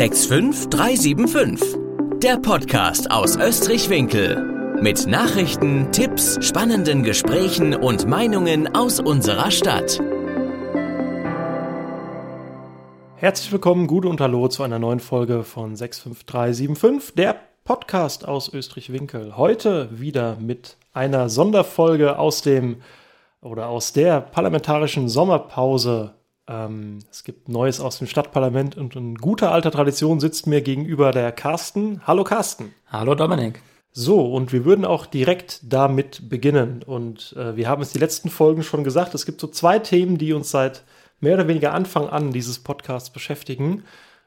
65375. Der Podcast aus Österreich-Winkel. Mit Nachrichten, Tipps, spannenden Gesprächen und Meinungen aus unserer Stadt. Herzlich willkommen, Gude und Hallo zu einer neuen Folge von 65375, der Podcast aus Österreich-Winkel. Heute wieder mit einer Sonderfolge aus dem oder aus der parlamentarischen Sommerpause ähm, es gibt Neues aus dem Stadtparlament und in guter alter Tradition sitzt mir gegenüber der Carsten. Hallo Carsten. Hallo Dominik. So, und wir würden auch direkt damit beginnen. Und äh, wir haben es die letzten Folgen schon gesagt, es gibt so zwei Themen, die uns seit mehr oder weniger Anfang an dieses Podcasts beschäftigen.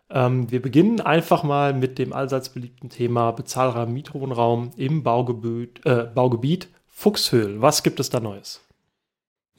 Ähm, wir beginnen einfach mal mit dem allseits beliebten Thema bezahlbarer Mietwohnraum im Baugebiet, äh, Baugebiet Fuchshöhl. Was gibt es da Neues?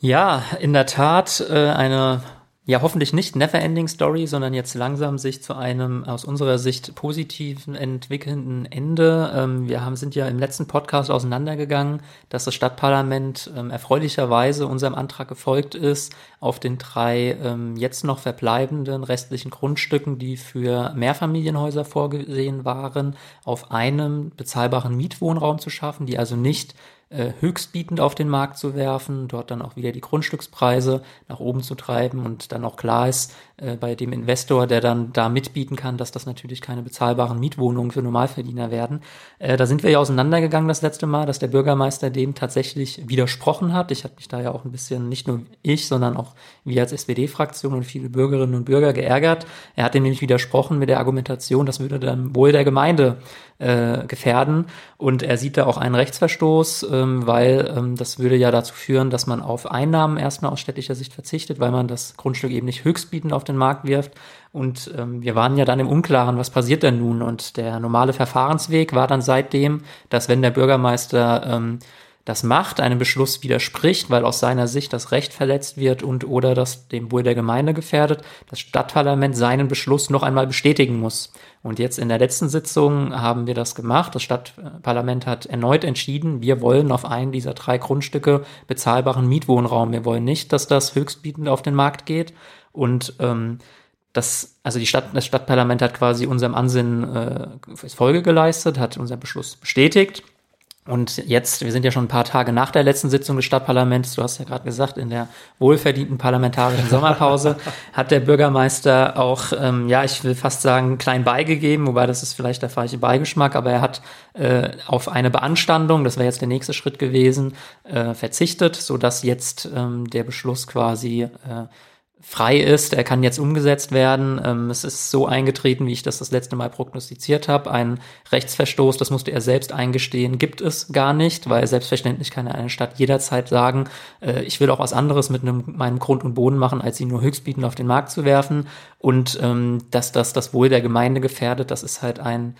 Ja, in der Tat äh, eine ja hoffentlich nicht Neverending Story, sondern jetzt langsam sich zu einem aus unserer Sicht positiven entwickelnden Ende. Ähm, wir haben, sind ja im letzten Podcast auseinandergegangen, dass das Stadtparlament ähm, erfreulicherweise unserem Antrag gefolgt ist, auf den drei ähm, jetzt noch verbleibenden restlichen Grundstücken, die für Mehrfamilienhäuser vorgesehen waren, auf einem bezahlbaren Mietwohnraum zu schaffen, die also nicht äh, höchstbietend auf den Markt zu werfen, dort dann auch wieder die Grundstückspreise nach oben zu treiben und dann auch klar ist äh, bei dem Investor, der dann da mitbieten kann, dass das natürlich keine bezahlbaren Mietwohnungen für Normalverdiener werden. Äh, da sind wir ja auseinandergegangen das letzte Mal, dass der Bürgermeister dem tatsächlich widersprochen hat. Ich hatte mich da ja auch ein bisschen, nicht nur ich, sondern auch wir als SPD-Fraktion und viele Bürgerinnen und Bürger geärgert. Er hat dem nämlich widersprochen mit der Argumentation, das würde dann wohl der Gemeinde äh, gefährden. Und er sieht da auch einen Rechtsverstoß, ähm, weil ähm, das würde ja dazu führen, dass man auf Einnahmen erstmal aus städtischer Sicht verzichtet, weil man das Grundstück eben nicht höchstbietend auf den Markt wirft. Und ähm, wir waren ja dann im Unklaren, was passiert denn nun? Und der normale Verfahrensweg war dann seitdem, dass wenn der Bürgermeister ähm, das macht, einem Beschluss widerspricht, weil aus seiner Sicht das Recht verletzt wird und oder das dem Wohl der Gemeinde gefährdet, das Stadtparlament seinen Beschluss noch einmal bestätigen muss. Und jetzt in der letzten Sitzung haben wir das gemacht. Das Stadtparlament hat erneut entschieden, wir wollen auf einen dieser drei Grundstücke bezahlbaren Mietwohnraum. Wir wollen nicht, dass das höchstbietend auf den Markt geht. Und ähm, das, also die Stadt, das Stadtparlament hat quasi unserem Ansinnen äh, Folge geleistet, hat unseren Beschluss bestätigt. Und jetzt, wir sind ja schon ein paar Tage nach der letzten Sitzung des Stadtparlaments, du hast ja gerade gesagt, in der wohlverdienten parlamentarischen Sommerpause hat der Bürgermeister auch, ähm, ja, ich will fast sagen, klein beigegeben, wobei das ist vielleicht der falsche Beigeschmack, aber er hat äh, auf eine Beanstandung, das wäre jetzt der nächste Schritt gewesen, äh, verzichtet, so dass jetzt ähm, der Beschluss quasi äh, frei ist. Er kann jetzt umgesetzt werden. Ähm, es ist so eingetreten, wie ich das das letzte Mal prognostiziert habe. Ein Rechtsverstoß, das musste er selbst eingestehen, gibt es gar nicht, weil selbstverständlich kann eine Stadt jederzeit sagen, äh, ich will auch was anderes mit einem, meinem Grund und Boden machen, als ihn nur höchstbietend auf den Markt zu werfen. Und ähm, dass das das Wohl der Gemeinde gefährdet, das ist halt ein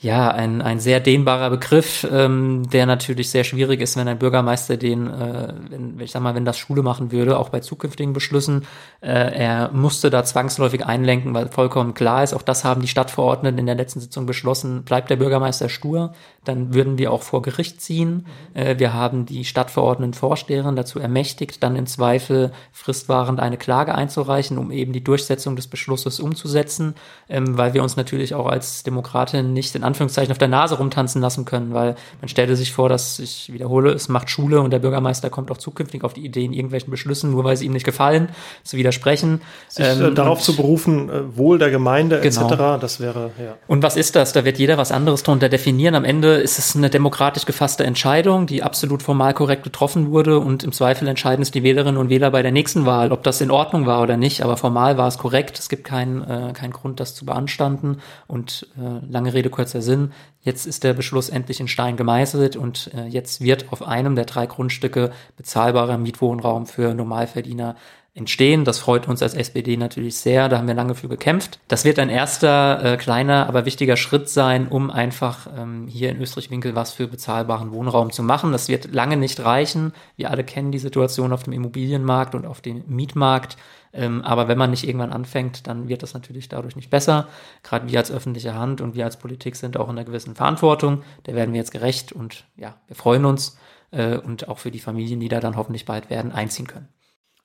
ja, ein, ein sehr dehnbarer Begriff, ähm, der natürlich sehr schwierig ist, wenn ein Bürgermeister den, äh, wenn, ich sag mal, wenn das Schule machen würde, auch bei zukünftigen Beschlüssen, äh, er musste da zwangsläufig einlenken, weil vollkommen klar ist, auch das haben die Stadtverordneten in der letzten Sitzung beschlossen, bleibt der Bürgermeister stur, dann würden wir auch vor Gericht ziehen. Äh, wir haben die Stadtverordneten Vorsteherin dazu ermächtigt, dann im Zweifel fristwahrend eine Klage einzureichen, um eben die Durchsetzung des Beschlusses umzusetzen, ähm, weil wir uns natürlich auch als Demokratin nicht in Anführungszeichen auf der Nase rumtanzen lassen können, weil man stellte sich vor, dass ich wiederhole, es macht Schule und der Bürgermeister kommt auch zukünftig auf die Idee, in irgendwelchen Beschlüssen, nur weil sie ihm nicht gefallen, zu widersprechen. Sich äh, ähm, darauf zu berufen, äh, Wohl der Gemeinde genau. etc., das wäre, ja. Und was ist das? Da wird jeder was anderes drunter definieren. Am Ende ist es eine demokratisch gefasste Entscheidung, die absolut formal korrekt getroffen wurde und im Zweifel entscheiden es die Wählerinnen und Wähler bei der nächsten Wahl, ob das in Ordnung war oder nicht, aber formal war es korrekt. Es gibt keinen äh, keinen Grund, das zu beanstanden und äh, lange Rede, kurzer der Sinn, jetzt ist der Beschluss endlich in Stein gemeißelt und äh, jetzt wird auf einem der drei Grundstücke bezahlbarer Mietwohnraum für Normalverdiener entstehen. Das freut uns als SPD natürlich sehr. Da haben wir lange für gekämpft. Das wird ein erster äh, kleiner, aber wichtiger Schritt sein, um einfach ähm, hier in Österreich-Winkel was für bezahlbaren Wohnraum zu machen. Das wird lange nicht reichen. Wir alle kennen die Situation auf dem Immobilienmarkt und auf dem Mietmarkt. Ähm, aber wenn man nicht irgendwann anfängt, dann wird das natürlich dadurch nicht besser. Gerade wir als öffentliche Hand und wir als Politik sind auch in einer gewissen Verantwortung. Der werden wir jetzt gerecht und ja, wir freuen uns äh, und auch für die Familien, die da dann hoffentlich bald werden, einziehen können.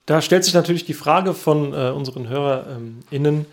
Da stellt sich natürlich die Frage von äh, unseren HörerInnen,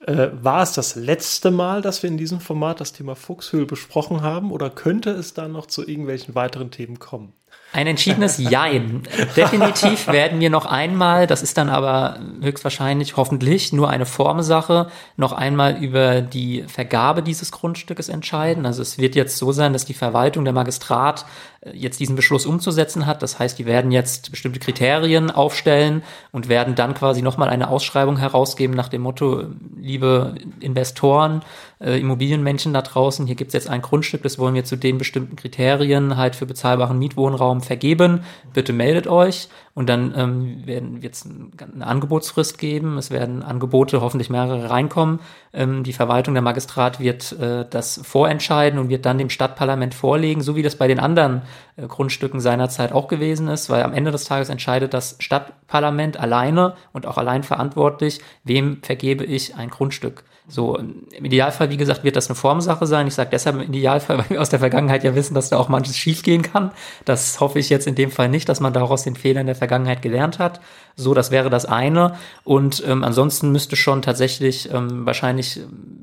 Äh, war es das letzte Mal, dass wir in diesem Format das Thema Fuchshöhl besprochen haben oder könnte es da noch zu irgendwelchen weiteren Themen kommen? Ein entschiedenes Jein. Definitiv werden wir noch einmal, das ist dann aber höchstwahrscheinlich hoffentlich nur eine Formsache, noch einmal über die Vergabe dieses Grundstückes entscheiden. Also es wird jetzt so sein, dass die Verwaltung, der Magistrat äh, jetzt diesen Beschluss umzusetzen hat. Das heißt, die werden jetzt bestimmte Kriterien aufstellen und werden dann quasi nochmal eine Ausschreibung herausgeben nach dem Motto, liebe Investoren, äh, Immobilienmenschen da draußen, hier gibt es jetzt ein Grundstück, das wollen wir zu den bestimmten Kriterien halt für bezahlbaren Mietwohnraum vergeben. Bitte meldet euch und dann ähm, werden wird es eine Angebotsfrist geben. Es werden Angebote, hoffentlich mehrere reinkommen. Ähm, die Verwaltung der Magistrat wird äh, das vorentscheiden und wird dann dem Stadtparlament vorlegen, so wie das bei den anderen äh, Grundstücken seinerzeit auch gewesen ist, weil am Ende des Tages entscheidet das Stadtparlament alleine und auch allein verantwortlich, wem vergebe ich ein Grundstück. So, im Idealfall, wie gesagt, wird das eine Formsache sein. Ich sage deshalb im Idealfall, weil wir aus der Vergangenheit ja wissen, dass da auch manches schiefgehen kann. Das hoffe ich jetzt in dem Fall nicht, dass man daraus den Fehlern der Vergangenheit gelernt hat. So, das wäre das eine. Und ähm, ansonsten müsste schon tatsächlich ähm, wahrscheinlich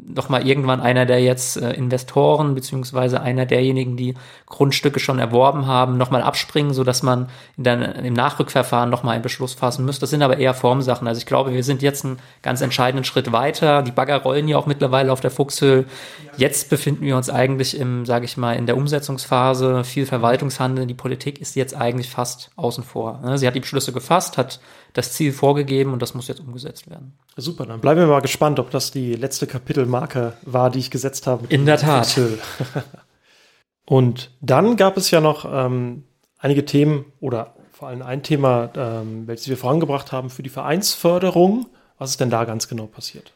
noch mal irgendwann einer der jetzt äh, Investoren beziehungsweise einer derjenigen, die Grundstücke schon erworben haben, noch mal abspringen, so dass man der, im Nachrückverfahren noch mal einen Beschluss fassen müsste. Das sind aber eher Formsachen. Also ich glaube, wir sind jetzt einen ganz entscheidenden Schritt weiter. Die Bagger rollen ja auch mittlerweile auf der Fuchshöhe. Jetzt befinden wir uns eigentlich im, sage ich mal, in der Umsetzungsphase. Viel Verwaltungshandel. Die Politik ist jetzt eigentlich fast außen vor. Ne? Sie hat die Beschlüsse gefasst, hat das Ziel vorgegeben und das muss jetzt umgesetzt werden. Super, dann bleiben wir mal gespannt, ob das die letzte Kapitelmarke war, die ich gesetzt habe. In der Tat. und dann gab es ja noch ähm, einige Themen oder vor allem ein Thema, ähm, welches wir vorangebracht haben für die Vereinsförderung. Was ist denn da ganz genau passiert?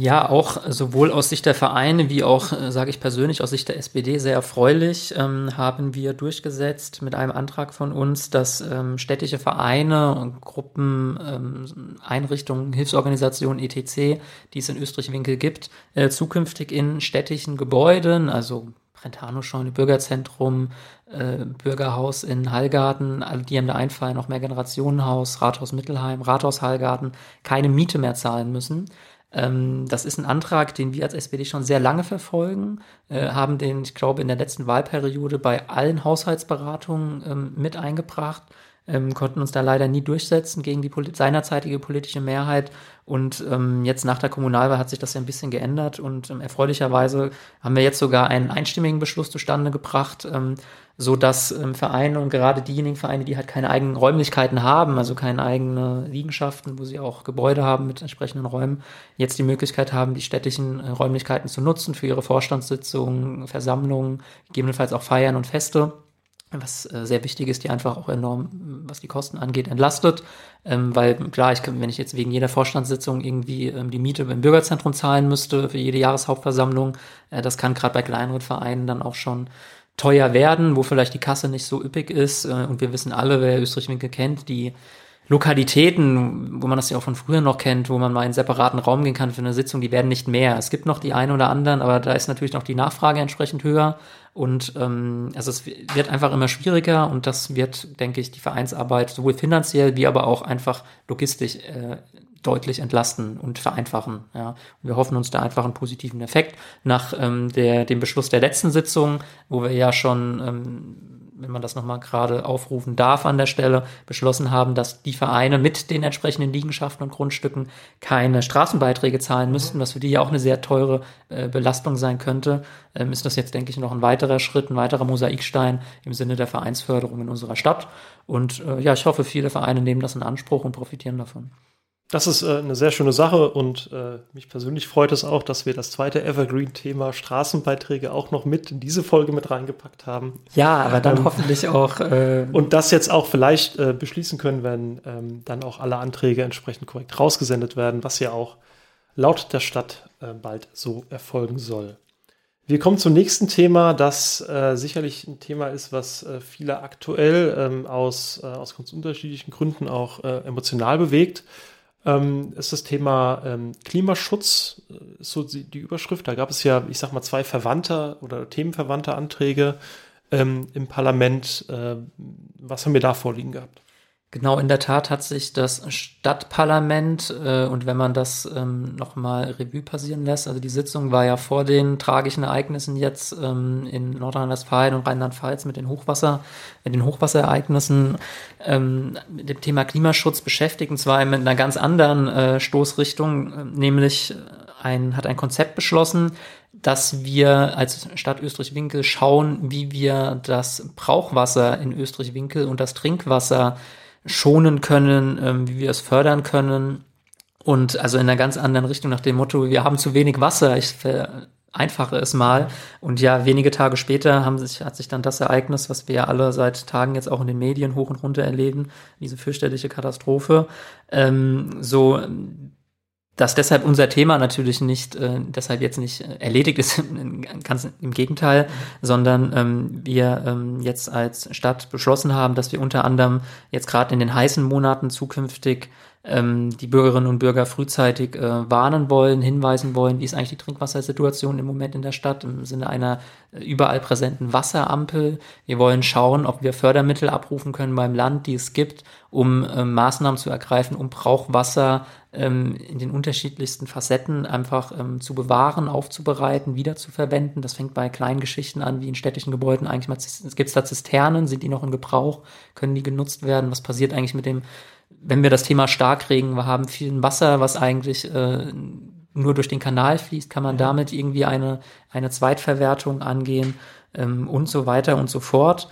Ja, auch sowohl aus Sicht der Vereine wie auch, äh, sage ich persönlich, aus Sicht der SPD sehr erfreulich ähm, haben wir durchgesetzt mit einem Antrag von uns, dass ähm, städtische Vereine und Gruppen, ähm, Einrichtungen, Hilfsorganisationen etc., die es in Österreich-Winkel gibt, äh, zukünftig in städtischen Gebäuden, also Brentano-Scheune, Bürgerzentrum, äh, Bürgerhaus in Hallgarten, all die haben da einfallen, noch mehr Generationenhaus, Rathaus Mittelheim, Rathaus Hallgarten, keine Miete mehr zahlen müssen. Ähm, das ist ein Antrag, den wir als SPD schon sehr lange verfolgen, äh, haben den, ich glaube, in der letzten Wahlperiode bei allen Haushaltsberatungen ähm, mit eingebracht, ähm, konnten uns da leider nie durchsetzen gegen die polit seinerzeitige politische Mehrheit. Und ähm, jetzt nach der Kommunalwahl hat sich das ja ein bisschen geändert und ähm, erfreulicherweise haben wir jetzt sogar einen einstimmigen Beschluss zustande gebracht, ähm, so dass ähm, Vereine und gerade diejenigen Vereine, die halt keine eigenen Räumlichkeiten haben, also keine eigenen Liegenschaften, wo sie auch Gebäude haben mit entsprechenden Räumen, jetzt die Möglichkeit haben, die städtischen äh, Räumlichkeiten zu nutzen für ihre Vorstandssitzungen, Versammlungen, gegebenenfalls auch Feiern und Feste was äh, sehr wichtig ist, die einfach auch enorm, was die Kosten angeht, entlastet. Ähm, weil klar, ich kann, wenn ich jetzt wegen jeder Vorstandssitzung irgendwie ähm, die Miete im Bürgerzentrum zahlen müsste für jede Jahreshauptversammlung, äh, das kann gerade bei kleineren Vereinen dann auch schon teuer werden, wo vielleicht die Kasse nicht so üppig ist. Äh, und wir wissen alle, wer Österreich-Winkel kennt, die Lokalitäten, wo man das ja auch von früher noch kennt, wo man mal in einen separaten Raum gehen kann für eine Sitzung, die werden nicht mehr. Es gibt noch die einen oder anderen, aber da ist natürlich noch die Nachfrage entsprechend höher. Und ähm, also es wird einfach immer schwieriger und das wird, denke ich, die Vereinsarbeit sowohl finanziell wie aber auch einfach logistisch äh, deutlich entlasten und vereinfachen. Ja. Und wir hoffen uns da einfach einen positiven Effekt. Nach ähm, der, dem Beschluss der letzten Sitzung, wo wir ja schon, ähm, wenn man das nochmal gerade aufrufen darf an der Stelle, beschlossen haben, dass die Vereine mit den entsprechenden Liegenschaften und Grundstücken keine Straßenbeiträge zahlen müssten, was für die ja auch eine sehr teure äh, Belastung sein könnte, ähm, ist das jetzt, denke ich, noch ein weiterer Schritt, ein weiterer Mosaikstein im Sinne der Vereinsförderung in unserer Stadt. Und äh, ja, ich hoffe, viele Vereine nehmen das in Anspruch und profitieren davon. Das ist äh, eine sehr schöne Sache und äh, mich persönlich freut es auch, dass wir das zweite Evergreen-Thema Straßenbeiträge auch noch mit in diese Folge mit reingepackt haben. Ja, aber dann ähm, hoffentlich auch. Äh, und das jetzt auch vielleicht äh, beschließen können, wenn ähm, dann auch alle Anträge entsprechend korrekt rausgesendet werden, was ja auch laut der Stadt äh, bald so erfolgen soll. Wir kommen zum nächsten Thema, das äh, sicherlich ein Thema ist, was äh, viele aktuell ähm, aus, äh, aus ganz unterschiedlichen Gründen auch äh, emotional bewegt ähm, ist das Thema ähm, Klimaschutz, äh, so die, die, Überschrift. Da gab es ja, ich sag mal, zwei verwandte oder themenverwandte Anträge ähm, im Parlament. Äh, was haben wir da vorliegen gehabt? Genau, in der Tat hat sich das Stadtparlament äh, und wenn man das ähm, nochmal Revue passieren lässt, also die Sitzung war ja vor den tragischen Ereignissen jetzt ähm, in Nordrhein-Westfalen und Rheinland-Pfalz mit den Hochwasser, mit den Hochwasserereignissen ähm, mit dem Thema Klimaschutz beschäftigt und zwar mit einer ganz anderen äh, Stoßrichtung, äh, nämlich ein, hat ein Konzept beschlossen, dass wir als Stadt Österreich-Winkel schauen, wie wir das Brauchwasser in Österreich-Winkel und das Trinkwasser schonen können, ähm, wie wir es fördern können. Und also in einer ganz anderen Richtung nach dem Motto, wir haben zu wenig Wasser, ich vereinfache es mal. Und ja, wenige Tage später haben sich, hat sich dann das Ereignis, was wir ja alle seit Tagen jetzt auch in den Medien hoch und runter erleben, diese fürchterliche Katastrophe, ähm, so dass deshalb unser Thema natürlich nicht, äh, deshalb jetzt nicht äh, erledigt ist, ganz im Gegenteil, sondern ähm, wir ähm, jetzt als Stadt beschlossen haben, dass wir unter anderem jetzt gerade in den heißen Monaten zukünftig ähm, die Bürgerinnen und Bürger frühzeitig äh, warnen wollen, hinweisen wollen, wie ist eigentlich die Trinkwassersituation im Moment in der Stadt im Sinne einer äh, überall präsenten Wasserampel. Wir wollen schauen, ob wir Fördermittel abrufen können beim Land, die es gibt, um äh, Maßnahmen zu ergreifen, um Brauchwasser ähm, in den unterschiedlichsten Facetten einfach ähm, zu bewahren, aufzubereiten, wiederzuverwenden. Das fängt bei kleinen Geschichten an, wie in städtischen Gebäuden eigentlich mal, gibt es da Zisternen, sind die noch in Gebrauch, können die genutzt werden, was passiert eigentlich mit dem wenn wir das Thema Starkregen haben, viel Wasser, was eigentlich äh, nur durch den Kanal fließt, kann man damit irgendwie eine, eine Zweitverwertung angehen ähm, und so weiter und so fort.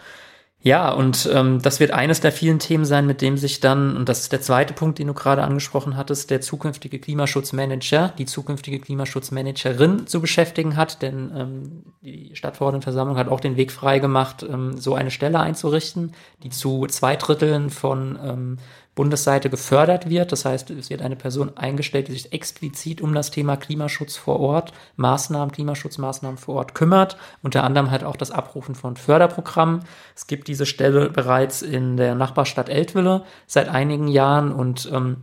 Ja, und ähm, das wird eines der vielen Themen sein, mit dem sich dann, und das ist der zweite Punkt, den du gerade angesprochen hattest, der zukünftige Klimaschutzmanager, die zukünftige Klimaschutzmanagerin zu beschäftigen hat, denn ähm, die Stadtverordnetenversammlung hat auch den Weg freigemacht, ähm, so eine Stelle einzurichten, die zu zwei Dritteln von ähm, Bundesseite gefördert wird. Das heißt, es wird eine Person eingestellt, die sich explizit um das Thema Klimaschutz vor Ort, Maßnahmen, Klimaschutzmaßnahmen vor Ort kümmert. Unter anderem halt auch das Abrufen von Förderprogrammen. Es gibt diese Stelle bereits in der Nachbarstadt Eltville seit einigen Jahren und ähm,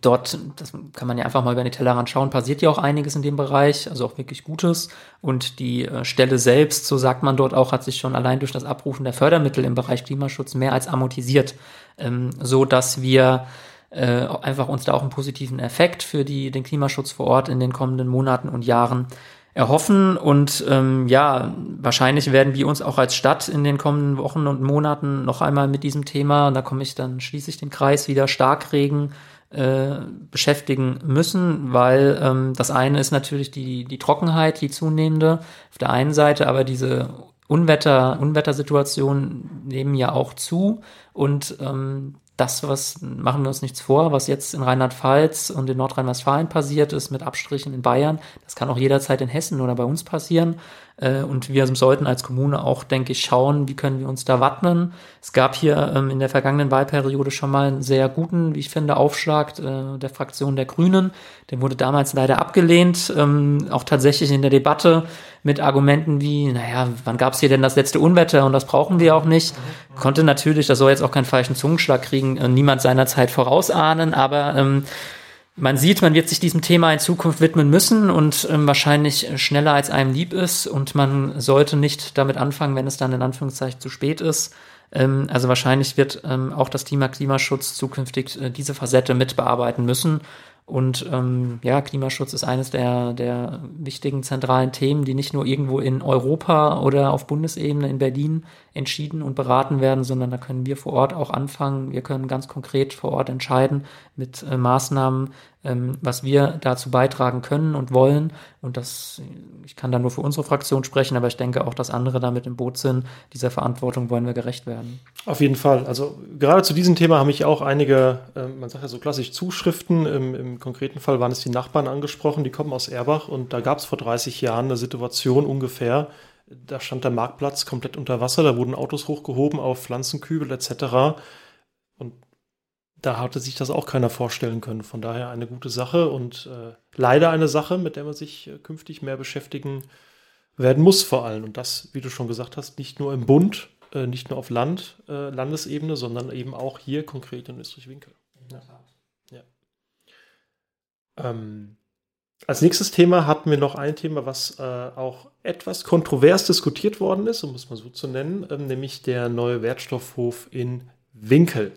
dort, das kann man ja einfach mal über den Tellerrand schauen, passiert ja auch einiges in dem Bereich, also auch wirklich Gutes. Und die äh, Stelle selbst, so sagt man dort auch, hat sich schon allein durch das Abrufen der Fördermittel im Bereich Klimaschutz mehr als amortisiert, ähm, so dass wir äh, einfach uns da auch einen positiven Effekt für die, den Klimaschutz vor Ort in den kommenden Monaten und Jahren erhoffen. Und ähm, ja, wahrscheinlich werden wir uns auch als Stadt in den kommenden Wochen und Monaten noch einmal mit diesem Thema, und da komme ich dann, schließe ich den Kreis wieder, Starkregen äh, beschäftigen müssen, weil ähm, das eine ist natürlich die, die Trockenheit, die zunehmende auf der einen Seite, aber diese Unwetter, Unwettersituationen nehmen ja auch zu und ähm, das, was machen wir uns nichts vor, was jetzt in Rheinland-Pfalz und in Nordrhein-Westfalen passiert ist, mit Abstrichen in Bayern, das kann auch jederzeit in Hessen oder bei uns passieren. Äh, und wir sollten als Kommune auch, denke ich, schauen, wie können wir uns da wappnen. Es gab hier ähm, in der vergangenen Wahlperiode schon mal einen sehr guten, wie ich finde, Aufschlag äh, der Fraktion der Grünen. Der wurde damals leider abgelehnt, ähm, auch tatsächlich in der Debatte mit Argumenten wie, naja, wann gab es hier denn das letzte Unwetter und das brauchen wir auch nicht. Konnte natürlich, das soll jetzt auch keinen falschen Zungenschlag kriegen, äh, niemand seinerzeit vorausahnen, aber ähm, man sieht, man wird sich diesem Thema in Zukunft widmen müssen und ähm, wahrscheinlich schneller als einem lieb ist und man sollte nicht damit anfangen, wenn es dann in Anführungszeichen zu spät ist. Ähm, also wahrscheinlich wird ähm, auch das Thema Klimaschutz zukünftig äh, diese Facette mit bearbeiten müssen und ähm, ja, Klimaschutz ist eines der, der wichtigen zentralen Themen, die nicht nur irgendwo in Europa oder auf Bundesebene in Berlin entschieden und beraten werden, sondern da können wir vor Ort auch anfangen. Wir können ganz konkret vor Ort entscheiden mit äh, Maßnahmen, ähm, was wir dazu beitragen können und wollen. Und das, ich kann da nur für unsere Fraktion sprechen, aber ich denke auch, dass andere damit im Boot sind. Dieser Verantwortung wollen wir gerecht werden. Auf jeden Fall. Also gerade zu diesem Thema haben mich auch einige, äh, man sagt ja so klassisch Zuschriften. Im, Im, konkreten Fall waren es die Nachbarn angesprochen, die kommen aus Erbach und da gab es vor 30 Jahren eine Situation ungefähr, da stand der Marktplatz komplett unter Wasser, da wurden Autos hochgehoben auf Pflanzenkübel etc. Und da hatte sich das auch keiner vorstellen können. Von daher eine gute Sache und äh, leider eine Sache, mit der man sich äh, künftig mehr beschäftigen werden muss vor allem. Und das, wie du schon gesagt hast, nicht nur im Bund, äh, nicht nur auf Land, äh, Landesebene, sondern eben auch hier konkret in Österreich-Winkel. Ja. ja. Ähm, als nächstes Thema hatten wir noch ein Thema, was äh, auch etwas kontrovers diskutiert worden ist, um es mal so zu nennen, ähm, nämlich der neue Wertstoffhof in Winkel.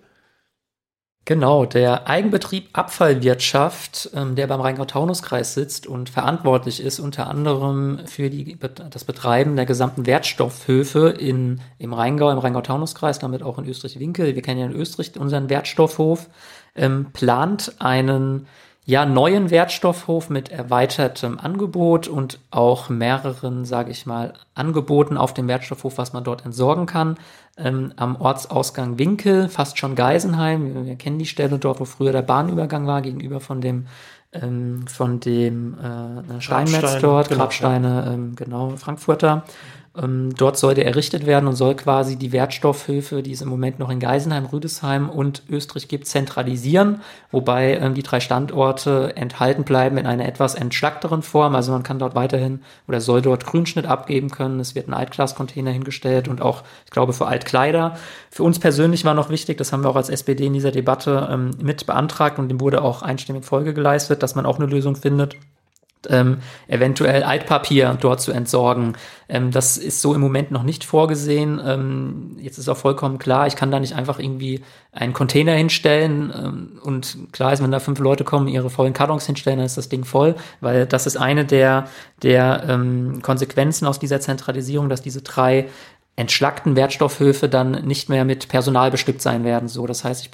Genau, der Eigenbetrieb Abfallwirtschaft, ähm, der beim Rheingau-Taunus-Kreis sitzt und verantwortlich ist unter anderem für die, das Betreiben der gesamten Wertstoffhöfe in, im Rheingau, im Rheingau-Taunus-Kreis, damit auch in Österreich-Winkel. Wir kennen ja in Österreich unseren Wertstoffhof, ähm, plant einen ja, neuen Wertstoffhof mit erweitertem Angebot und auch mehreren, sage ich mal, Angeboten auf dem Wertstoffhof, was man dort entsorgen kann. Ähm, am Ortsausgang Winkel, fast schon Geisenheim. Wir, wir, kennen die Stelle dort, wo früher der Bahnübergang war, gegenüber von dem ähm, von dem äh, Steinmetz dort, genau, Grabsteine, ähm, genau, Frankfurter. Ähm, dort der errichtet werden und soll quasi die Wertstoffhöfe, die es im Moment noch in Geisenheim, Rüdesheim und Österreich gibt, zentralisieren, wobei ähm, die drei Standorte enthalten bleiben in einer etwas entschlackteren Form. Also man kann dort weiterhin oder soll dort Grünschnitt abgeben können. Es wird ein Altglas-Container hingestellt und auch, ich glaube, für Altkleider. Für uns persönlich war noch wichtig, das haben wir auch als SPD in dieser Debatte ähm, mit beantragt und dem wurde auch einstimmig Folge geleistet, dass man auch eine Lösung findet ähm, eventuell Altpapier dort zu entsorgen. Ähm, das ist so im Moment noch nicht vorgesehen. Ähm, jetzt ist auch vollkommen klar, ich kann da nicht einfach irgendwie einen Container hinstellen ähm, und klar ist, wenn da fünf Leute kommen, ihre vollen Kartons hinstellen, dann ist das Ding voll, weil das ist eine der, der ähm, Konsequenzen aus dieser Zentralisierung, dass diese drei entschlackten Wertstoffhöfe dann nicht mehr mit Personal bestückt sein werden. So, das heißt, ich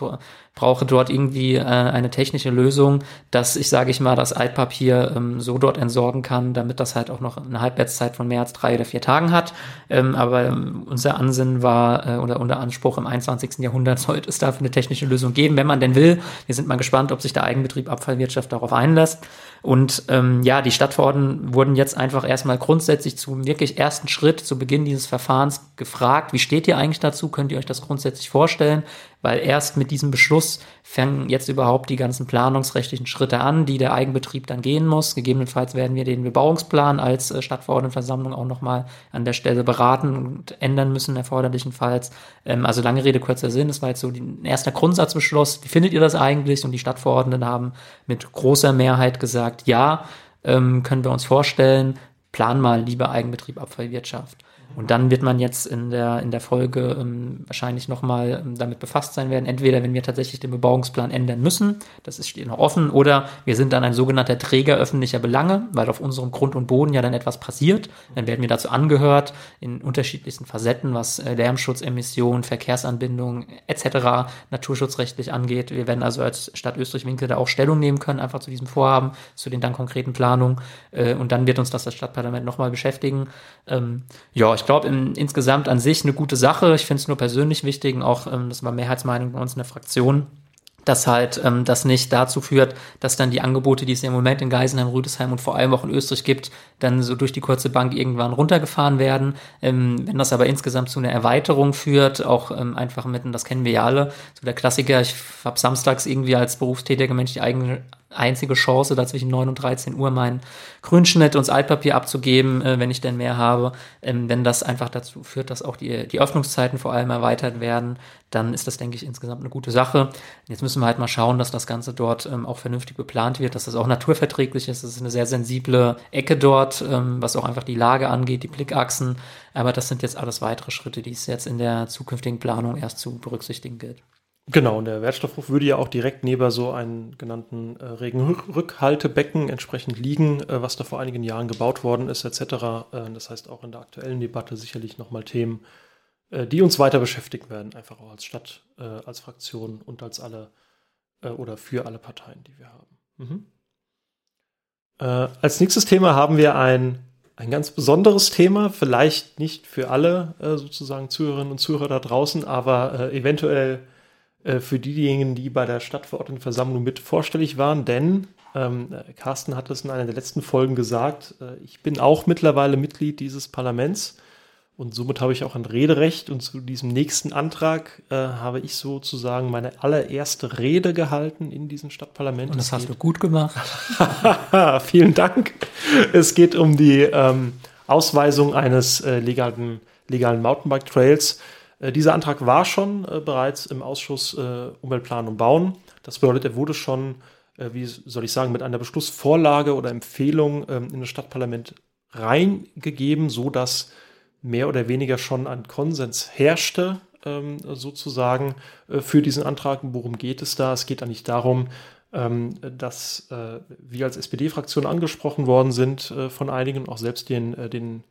brauche dort irgendwie äh, eine technische Lösung, dass ich, sage ich mal, das Altpapier ähm, so dort entsorgen kann, damit das halt auch noch eine Halbwertszeit von mehr als drei oder vier Tagen hat. Ähm, aber ähm, unser Ansinnen war äh, oder unser Anspruch im 21. Jahrhundert sollte es dafür eine technische Lösung geben, wenn man denn will. Wir sind mal gespannt, ob sich der Eigenbetrieb Abfallwirtschaft darauf einlässt. Und ähm, ja, die Stadtverordneten wurden jetzt einfach erstmal grundsätzlich zum wirklich ersten Schritt zu Beginn dieses Verfahrens gefragt, wie steht ihr eigentlich dazu? Könnt ihr euch das grundsätzlich vorstellen? weil erst mit diesem Beschluss fangen jetzt überhaupt die ganzen planungsrechtlichen Schritte an, die der Eigenbetrieb dann gehen muss. Gegebenenfalls werden wir den Bebauungsplan als äh, Stadtverordnetenversammlung auch nochmal an der Stelle beraten und ändern müssen, erforderlichenfalls. Ähm, also lange Rede, kurzer Sinn. Es war jetzt so ein erster Grundsatzbeschluss. Wie findet ihr das eigentlich? Und die Stadtverordneten haben mit großer Mehrheit gesagt, ja, ähm, können wir uns vorstellen, plan mal lieber Eigenbetrieb Abfallwirtschaft. Und dann wird man jetzt in der, in der Folge ähm, wahrscheinlich nochmal ähm, damit befasst sein werden. Entweder wenn wir tatsächlich den Bebauungsplan ändern müssen, das ist, steht noch offen, oder wir sind dann ein sogenannter Träger öffentlicher Belange, weil auf unserem Grund und Boden ja dann etwas passiert. Dann werden wir dazu angehört in unterschiedlichsten Facetten, was äh, Lärmschutz, Emissionen, Verkehrsanbindung etc. naturschutzrechtlich angeht. Wir werden also als Stadt Österreich-Winkel da auch Stellung nehmen können, einfach zu diesem Vorhaben, zu den dann konkreten Planungen. Äh, und dann wird uns das das Stadtparlament nochmal beschäftigen. Ähm, ja, ich glaube insgesamt an sich eine gute Sache. Ich finde es nur persönlich wichtig und auch, ähm, das war Mehrheitsmeinung bei uns in der Fraktion, dass halt ähm, das nicht dazu führt, dass dann die Angebote, die es im Moment in Geisenheim, Rüdesheim und vor allem auch in Österreich gibt, dann so durch die kurze Bank irgendwann runtergefahren werden. Ähm, wenn das aber insgesamt zu einer Erweiterung führt, auch ähm, einfach mitten, das kennen wir ja alle, so der Klassiker, ich habe samstags irgendwie als berufstätiger Mensch die eigene einzige Chance, da zwischen 9 und 13 Uhr meinen Grünschnitt und das Altpapier abzugeben, äh, wenn ich denn mehr habe. Ähm, wenn das einfach dazu führt, dass auch die, die Öffnungszeiten vor allem erweitert werden, dann ist das, denke ich, insgesamt eine gute Sache. Jetzt müssen wir halt mal schauen, dass das Ganze dort ähm, auch vernünftig geplant wird, dass das auch naturverträglich ist. Das ist eine sehr sensible Ecke dort, ähm, was auch einfach die Lage angeht, die Blickachsen. Aber das sind jetzt alles weitere Schritte, die es jetzt in der zukünftigen Planung erst zu berücksichtigen gilt. Genau, und der Wertstoffhof würde ja auch direkt neben so einem genannten äh, Regenrückhaltebecken entsprechend liegen, äh, was da vor einigen Jahren gebaut worden ist, etc. Äh, das heißt auch in der aktuellen Debatte sicherlich nochmal Themen, äh, die uns weiter beschäftigen werden, einfach auch als Stadt, äh, als Fraktion und als alle äh, oder für alle Parteien, die wir haben. Mhm. als nächstes Thema haben wir ein, ein ganz besonderes Thema, vielleicht nicht für alle sozusagen Zuhörerinnen und Zuhörer da draußen, aber eventuell äh, für diejenigen, die bei der Stadtverordnetenversammlung mit vorstellig waren, denn ähm, Carsten hat es in einer der letzten Folgen gesagt, äh, ich bin auch mittlerweile Mitglied dieses Parlaments und somit habe ich auch ein Rederecht und zu diesem nächsten Antrag äh, habe ich sozusagen meine allererste Rede gehalten in diesem Stadtparlament. Und das hast du gut gemacht. Vielen Dank. Es geht um die ähm, Ausweisung eines äh, legalen, legalen Mountainbike-Trails äh, dieser Antrag war schon äh, bereits im Ausschuss äh, Umweltplan und Bauen. Das bedeutet, er wurde schon, äh, wie soll ich sagen, mit einer Beschlussvorlage oder Empfehlung ähm, in das Stadtparlament reingegeben, so dass mehr oder weniger schon ein Konsens herrschte ähm, sozusagen äh, für diesen Antrag. Worum geht es da? Es geht eigentlich darum, ähm, dass äh, wir als SPD-Fraktion angesprochen worden sind äh, von einigen, auch selbst den, äh, den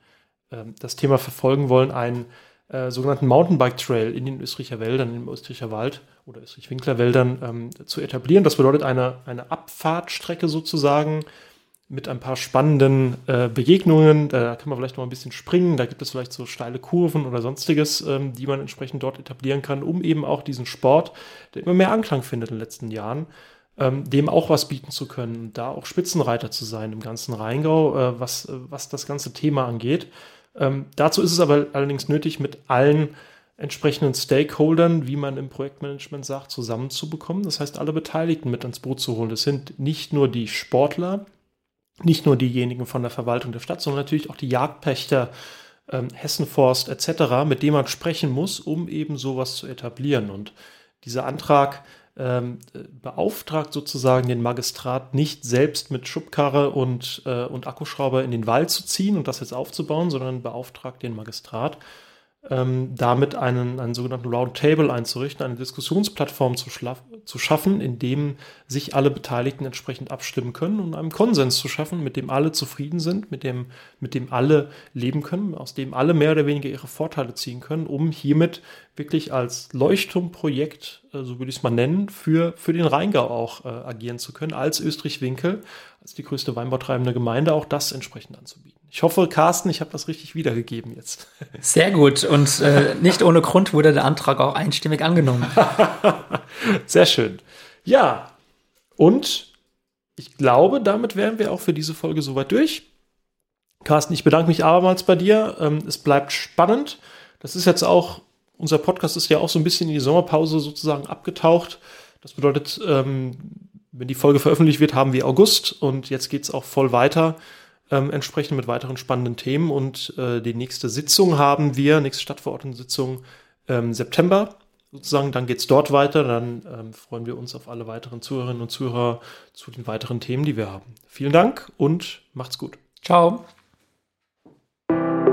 das Thema verfolgen wollen, einen äh, sogenannten Mountainbike-Trail in den Österreicher Wäldern, im Österreicher Wald oder Österreich-Winkler Wäldern ähm, zu etablieren. Das bedeutet eine, eine Abfahrtstrecke sozusagen mit ein paar spannenden äh, Begegnungen. Da kann man vielleicht noch ein bisschen springen. Da gibt es vielleicht so steile Kurven oder sonstiges, ähm, die man entsprechend dort etablieren kann, um eben auch diesen Sport, der immer mehr Anklang findet in den letzten Jahren, ähm, dem auch was bieten zu können, da auch Spitzenreiter zu sein im ganzen Rheingau, äh, was, was das ganze Thema angeht. Ähm, dazu ist es aber allerdings nötig, mit allen entsprechenden Stakeholdern, wie man im Projektmanagement sagt, zusammenzubekommen. Das heißt, alle Beteiligten mit ans Boot zu holen. Das sind nicht nur die Sportler, nicht nur diejenigen von der Verwaltung der Stadt, sondern natürlich auch die Jagdpächter, ähm, Hessenforst etc., mit denen man sprechen muss, um eben sowas zu etablieren. Und dieser Antrag ähm, beauftragt sozusagen den Magistrat nicht selbst mit Schubkarre und, äh, und Akkuschrauber in den Wald zu ziehen und das jetzt aufzubauen, sondern beauftragt den Magistrat, ähm, damit einen, einen sogenannten Roundtable einzurichten, eine Diskussionsplattform zu, zu schaffen, in dem sich alle Beteiligten entsprechend abstimmen können und einen Konsens zu schaffen, mit dem alle zufrieden sind, mit dem, mit dem alle leben können, aus dem alle mehr oder weniger ihre Vorteile ziehen können, um hiermit wirklich als Leuchtturmprojekt, äh, so würde ich es mal nennen, für, für den Rheingau auch äh, agieren zu können, als Österreich-Winkel, als die größte weinbautreibende Gemeinde, auch das entsprechend anzubieten. Ich hoffe, Carsten, ich habe das richtig wiedergegeben jetzt. Sehr gut. Und äh, nicht ohne Grund wurde der Antrag auch einstimmig angenommen. Sehr schön. Ja, und ich glaube, damit wären wir auch für diese Folge soweit durch. Carsten, ich bedanke mich abermals bei dir. Ähm, es bleibt spannend. Das ist jetzt auch, unser Podcast ist ja auch so ein bisschen in die Sommerpause sozusagen abgetaucht. Das bedeutet, ähm, wenn die Folge veröffentlicht wird, haben wir August und jetzt geht es auch voll weiter ähm, entsprechend mit weiteren spannenden Themen. Und äh, die nächste Sitzung haben wir, nächste Stadtverordnetensitzung ähm, September sozusagen. Dann geht's dort weiter. Dann ähm, freuen wir uns auf alle weiteren Zuhörerinnen und Zuhörer zu den weiteren Themen, die wir haben. Vielen Dank und macht's gut. Ciao.